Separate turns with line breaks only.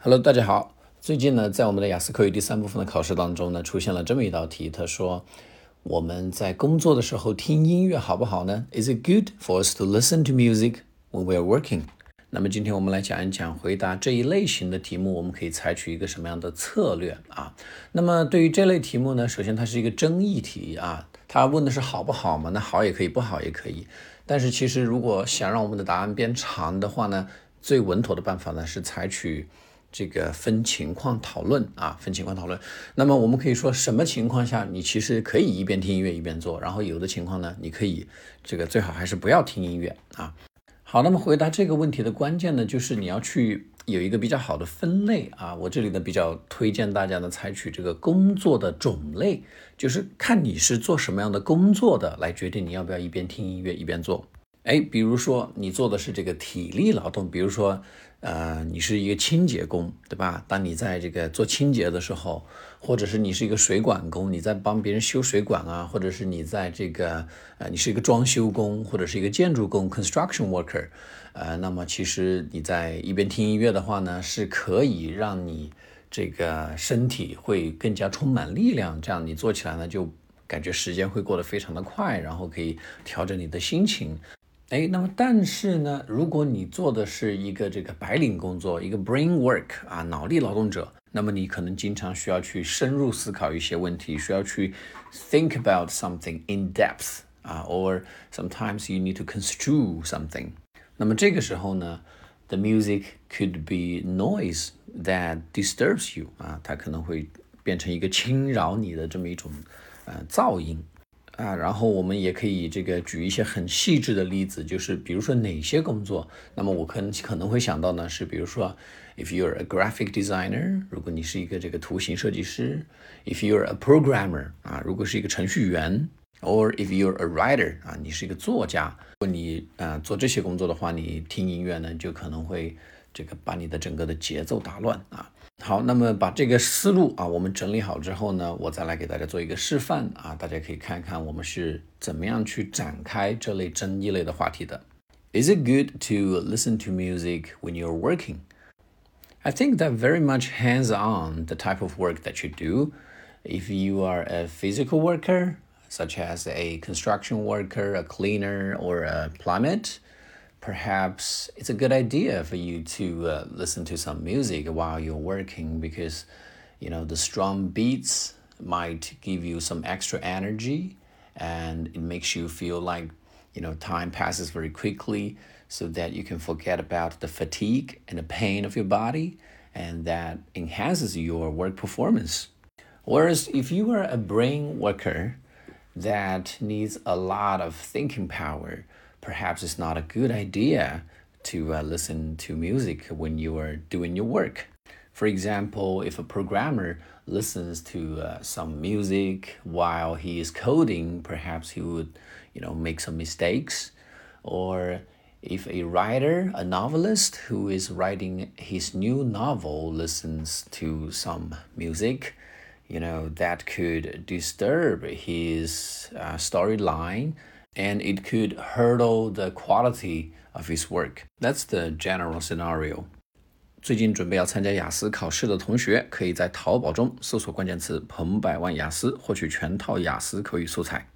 Hello，大家好。最近呢，在我们的雅思口语第三部分的考试当中呢，出现了这么一道题。他说，我们在工作的时候听音乐好不好呢？Is it good for us to listen to music when we are working？那么今天我们来讲一讲回答这一类型的题目，我们可以采取一个什么样的策略啊？那么对于这类题目呢，首先它是一个争议题啊，它问的是好不好嘛？那好也可以，不好也可以。但是其实如果想让我们的答案变长的话呢，最稳妥的办法呢是采取。这个分情况讨论啊，分情况讨论。那么我们可以说，什么情况下你其实可以一边听音乐一边做，然后有的情况呢，你可以这个最好还是不要听音乐啊。好，那么回答这个问题的关键呢，就是你要去有一个比较好的分类啊。我这里呢比较推荐大家呢采取这个工作的种类，就是看你是做什么样的工作的，来决定你要不要一边听音乐一边做。哎，比如说你做的是这个体力劳动，比如说，呃，你是一个清洁工，对吧？当你在这个做清洁的时候，或者是你是一个水管工，你在帮别人修水管啊，或者是你在这个，呃，你是一个装修工，或者是一个建筑工 （construction worker），呃，那么其实你在一边听音乐的话呢，是可以让你这个身体会更加充满力量，这样你做起来呢就感觉时间会过得非常的快，然后可以调整你的心情。哎，那么但是呢，如果你做的是一个这个白领工作，一个 brain work 啊，脑力劳动者，那么你可能经常需要去深入思考一些问题，需要去 think about something in depth 啊，or sometimes you need to construe something。那么这个时候呢，the music could be noise that disturbs you 啊，它可能会变成一个侵扰你的这么一种呃噪音。啊，然后我们也可以这个举一些很细致的例子，就是比如说哪些工作，那么我可能可能会想到呢，是比如说，if you're a graphic designer，如果你是一个这个图形设计师；if you're a programmer，啊，如果是一个程序员 ；or if you're a writer，啊，你是一个作家。如果你呃做这些工作的话，你听音乐呢，就可能会这个把你的整个的节奏打乱啊。好，那么把这个思路啊，我们整理好之后呢，我再来给大家做一个示范啊，大家可以看一看我们是怎么样去展开这类争议类的话题的。Is it good to listen to music when you're working? I think that very much hands on the type of work that you do. If you are a physical worker, such as a construction worker, a cleaner, or a plumber, perhaps it's a good idea for you to uh, listen to some music while you're working because you know the strong beats might give you some extra energy and it makes you feel like you know time passes very quickly so that you can forget about the fatigue and the pain of your body and that enhances your work performance. Whereas if you are a brain worker that needs a lot of thinking power perhaps it's not a good idea to uh, listen to music when you are doing your work. For example, if a programmer listens to uh, some music while he is coding, perhaps he would, you know, make some mistakes. Or if a writer, a novelist who is writing his new novel listens to some music, you know, that could disturb his uh, storyline and it could hurdle the quality of his work. That's the general scenario. 最近准备要参加雅思考试的同学，可以在淘宝中搜索关键词“彭百万雅思”，获取全套雅思口语素材。